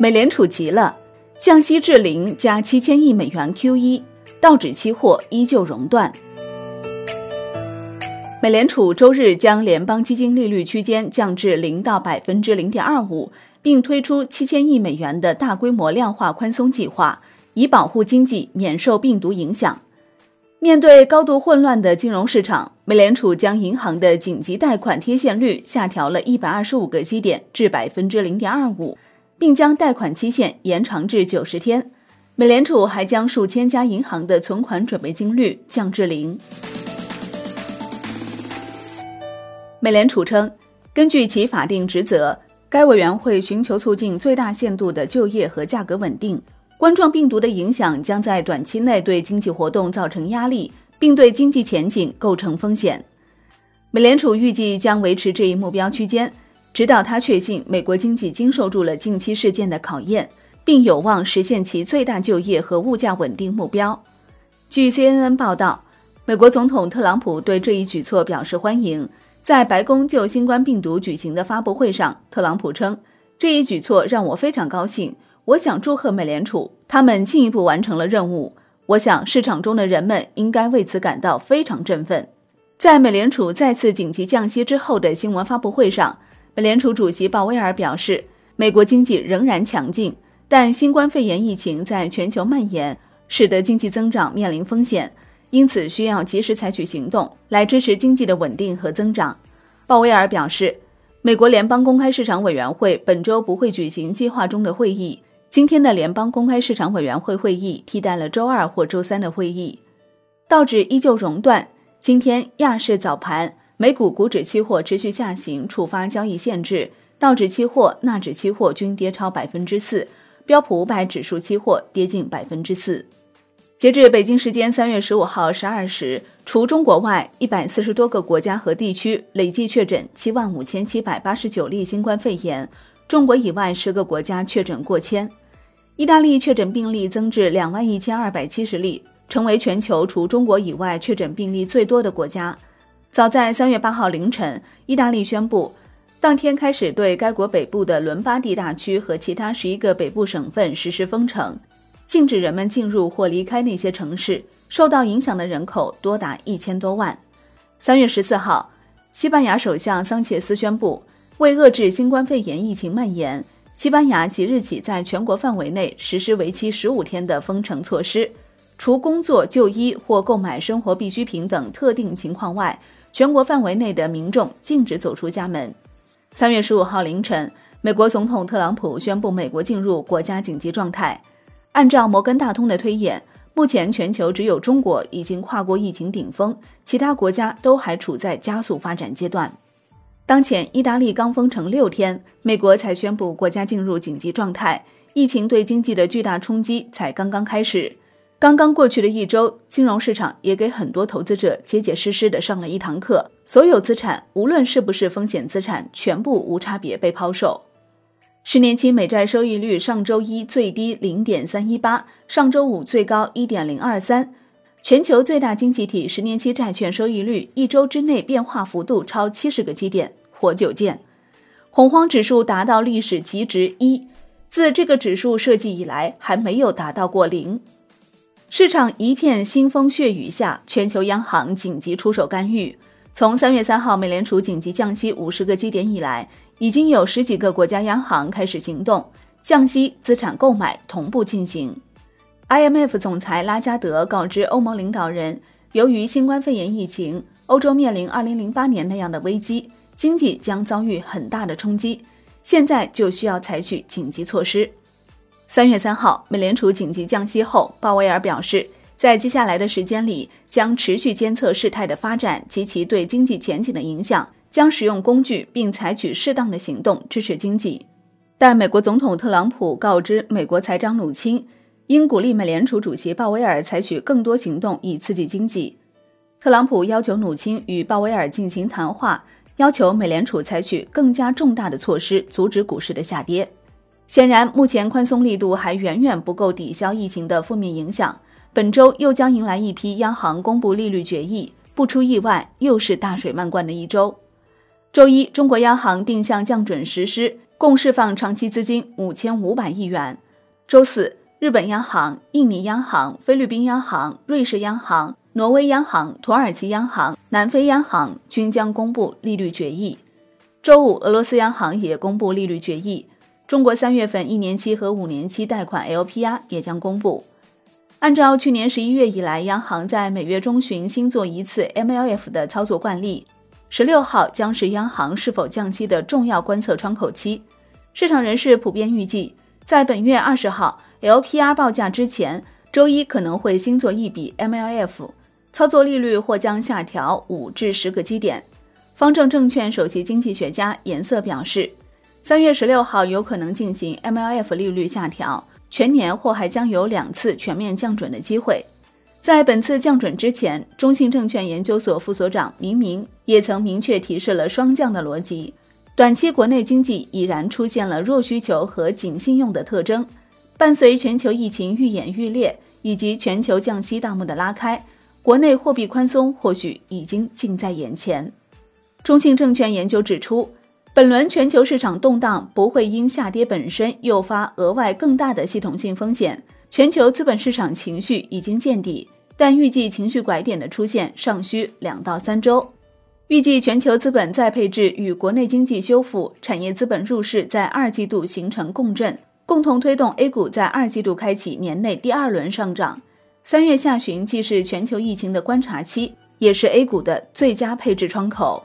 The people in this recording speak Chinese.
美联储急了，降息至零加七千亿美元 Q 一道指期货依旧熔断。美联储周日将联邦基金利率区间降至零到百分之零点二五，并推出七千亿美元的大规模量化宽松计划，以保护经济免受病毒影响。面对高度混乱的金融市场，美联储将银行的紧急贷款贴现率下调了一百二十五个基点至百分之零点二五。并将贷款期限延长至九十天。美联储还将数千家银行的存款准备金率降至零。美联储称，根据其法定职责，该委员会寻求促进最大限度的就业和价格稳定。冠状病毒的影响将在短期内对经济活动造成压力，并对经济前景构成风险。美联储预计将维持这一目标区间。直到他确信美国经济经受住了近期事件的考验，并有望实现其最大就业和物价稳定目标。据 CNN 报道，美国总统特朗普对这一举措表示欢迎。在白宫就新冠病毒举行的发布会上，特朗普称：“这一举措让我非常高兴。我想祝贺美联储，他们进一步完成了任务。我想市场中的人们应该为此感到非常振奋。”在美联储再次紧急降息之后的新闻发布会上。美联储主席鲍威尔表示，美国经济仍然强劲，但新冠肺炎疫情在全球蔓延，使得经济增长面临风险，因此需要及时采取行动来支持经济的稳定和增长。鲍威尔表示，美国联邦公开市场委员会本周不会举行计划中的会议，今天的联邦公开市场委员会会议替代了周二或周三的会议。道指依旧熔断，今天亚市早盘。美股股指期货持续下行，触发交易限制，道指期货、纳指期货均跌超百分之四，标普五百指数期货跌近百分之四。截至北京时间三月十五号十二时，除中国外，一百四十多个国家和地区累计确诊七万五千七百八十九例新冠肺炎，中国以外十个国家确诊过千。意大利确诊病例增至两万一千二百七十例，成为全球除中国以外确诊病例最多的国家。早在三月八号凌晨，意大利宣布，当天开始对该国北部的伦巴第大区和其他十一个北部省份实施封城，禁止人们进入或离开那些城市。受到影响的人口多达一千多万。三月十四号，西班牙首相桑切斯宣布，为遏制新冠肺炎疫情蔓延，西班牙即日起在全国范围内实施为期十五天的封城措施，除工作、就医或购买生活必需品等特定情况外。全国范围内的民众禁止走出家门。三月十五号凌晨，美国总统特朗普宣布美国进入国家紧急状态。按照摩根大通的推演，目前全球只有中国已经跨过疫情顶峰，其他国家都还处在加速发展阶段。当前，意大利刚封城六天，美国才宣布国家进入紧急状态，疫情对经济的巨大冲击才刚刚开始。刚刚过去的一周，金融市场也给很多投资者结结实实的上了一堂课。所有资产，无论是不是风险资产，全部无差别被抛售。十年期美债收益率上周一最低零点三一八，上周五最高一点零二三。全球最大经济体十年期债券收益率一周之内变化幅度超七十个基点，活久见。恐慌指数达到历史极值一，自这个指数设计以来还没有达到过零。市场一片腥风血雨下，全球央行紧急出手干预。从三月三号美联储紧急降息五十个基点以来，已经有十几个国家央行开始行动，降息、资产购买同步进行。IMF 总裁拉加德告知欧盟领导人，由于新冠肺炎疫情，欧洲面临二零零八年那样的危机，经济将遭遇很大的冲击，现在就需要采取紧急措施。三月三号，美联储紧急降息后，鲍威尔表示，在接下来的时间里，将持续监测事态的发展及其对经济前景的影响，将使用工具并采取适当的行动支持经济。但美国总统特朗普告知美国财长努钦，应鼓励美联储主席鲍威尔采取更多行动以刺激经济。特朗普要求努钦与鲍威尔进行谈话，要求美联储采取更加重大的措施，阻止股市的下跌。显然，目前宽松力度还远远不够抵消疫情的负面影响。本周又将迎来一批央行公布利率决议，不出意外，又是大水漫灌的一周。周一，中国央行定向降准实施，共释放长期资金五千五百亿元。周四，日本央行、印尼央行、菲律宾央行、瑞士央行、挪威央行、土耳其央行、南非央行均将公布利率决议。周五，俄罗斯央行也公布利率决议。中国三月份一年期和五年期贷款 LPR 也将公布。按照去年十一月以来央行在每月中旬新做一次 MLF 的操作惯例，十六号将是央行是否降息的重要观测窗口期。市场人士普遍预计，在本月二十号 LPR 报价之前，周一可能会新做一笔 MLF，操作利率或将下调五至十个基点。方正证券首席经济学家颜色表示。三月十六号有可能进行 MLF 利率下调，全年或还将有两次全面降准的机会。在本次降准之前，中信证券研究所副所长明明也曾明确提示了双降的逻辑。短期国内经济已然出现了弱需求和紧信用的特征，伴随全球疫情愈演愈烈以及全球降息大幕的拉开，国内货币宽松或许已经近在眼前。中信证券研究指出。本轮全球市场动荡不会因下跌本身诱发额外更大的系统性风险，全球资本市场情绪已经见底，但预计情绪拐点的出现尚需两到三周。预计全球资本再配置与国内经济修复、产业资本入市在二季度形成共振，共同推动 A 股在二季度开启年内第二轮上涨。三月下旬既是全球疫情的观察期，也是 A 股的最佳配置窗口。